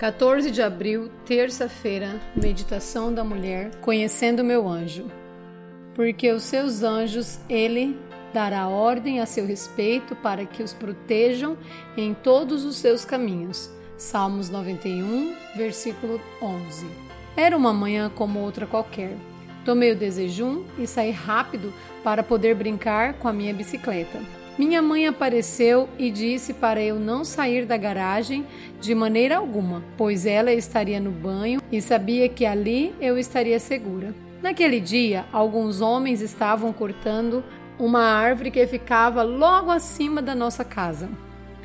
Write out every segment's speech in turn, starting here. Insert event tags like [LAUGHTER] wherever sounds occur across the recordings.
14 de abril, terça-feira, meditação da mulher, conhecendo meu anjo. Porque os seus anjos ele dará ordem a seu respeito para que os protejam em todos os seus caminhos. Salmos 91, versículo 11. Era uma manhã como outra qualquer. Tomei o desejum e saí rápido para poder brincar com a minha bicicleta. Minha mãe apareceu e disse para eu não sair da garagem de maneira alguma, pois ela estaria no banho e sabia que ali eu estaria segura. Naquele dia, alguns homens estavam cortando uma árvore que ficava logo acima da nossa casa.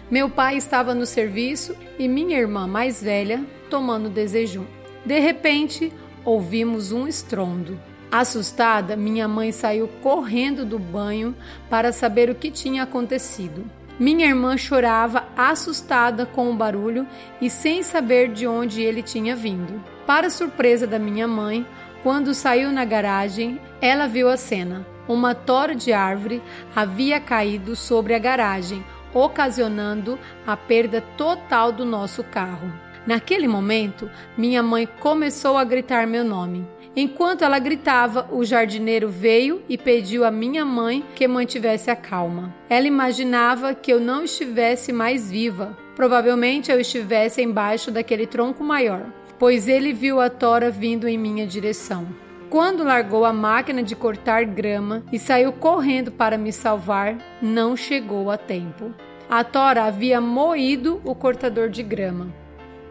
Meu pai estava no serviço e minha irmã mais velha tomando desejum. De repente, ouvimos um estrondo. Assustada, minha mãe saiu correndo do banho para saber o que tinha acontecido. Minha irmã chorava assustada com o barulho e sem saber de onde ele tinha vindo. Para surpresa da minha mãe, quando saiu na garagem, ela viu a cena. Uma tora de árvore havia caído sobre a garagem, ocasionando a perda total do nosso carro. Naquele momento, minha mãe começou a gritar meu nome. Enquanto ela gritava, o jardineiro veio e pediu à minha mãe que mantivesse a calma. Ela imaginava que eu não estivesse mais viva. Provavelmente eu estivesse embaixo daquele tronco maior, pois ele viu a tora vindo em minha direção. Quando largou a máquina de cortar grama e saiu correndo para me salvar, não chegou a tempo. A tora havia moído o cortador de grama.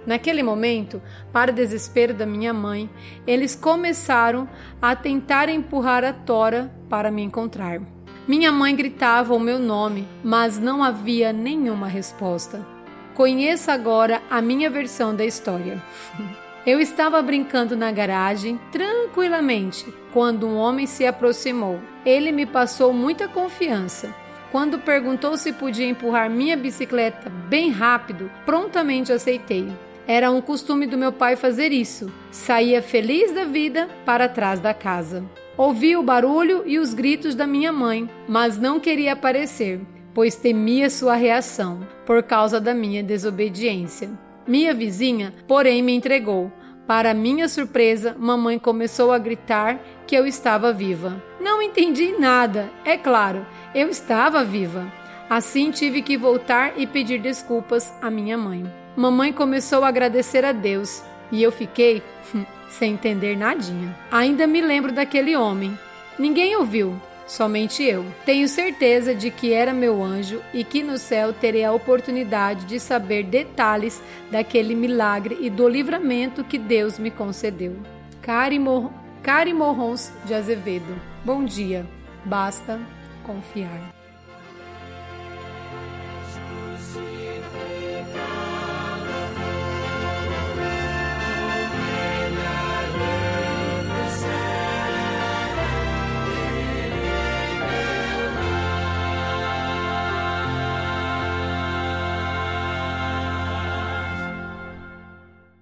Naquele momento, para desespero da minha mãe, eles começaram a tentar empurrar a tora para me encontrar. Minha mãe gritava o meu nome, mas não havia nenhuma resposta. Conheça agora a minha versão da história. [LAUGHS] Eu estava brincando na garagem tranquilamente quando um homem se aproximou. Ele me passou muita confiança. Quando perguntou se podia empurrar minha bicicleta bem rápido, prontamente aceitei. Era um costume do meu pai fazer isso. Saía feliz da vida para trás da casa. Ouvi o barulho e os gritos da minha mãe, mas não queria aparecer, pois temia sua reação por causa da minha desobediência. Minha vizinha, porém, me entregou. Para minha surpresa, mamãe começou a gritar que eu estava viva. Não entendi nada, é claro, eu estava viva. Assim tive que voltar e pedir desculpas à minha mãe. Mamãe começou a agradecer a Deus e eu fiquei hum, sem entender nadinha. Ainda me lembro daquele homem. Ninguém ouviu, somente eu. Tenho certeza de que era meu anjo e que no céu terei a oportunidade de saber detalhes daquele milagre e do livramento que Deus me concedeu. Cari, Mor Cari Morrons de Azevedo. Bom dia. Basta confiar.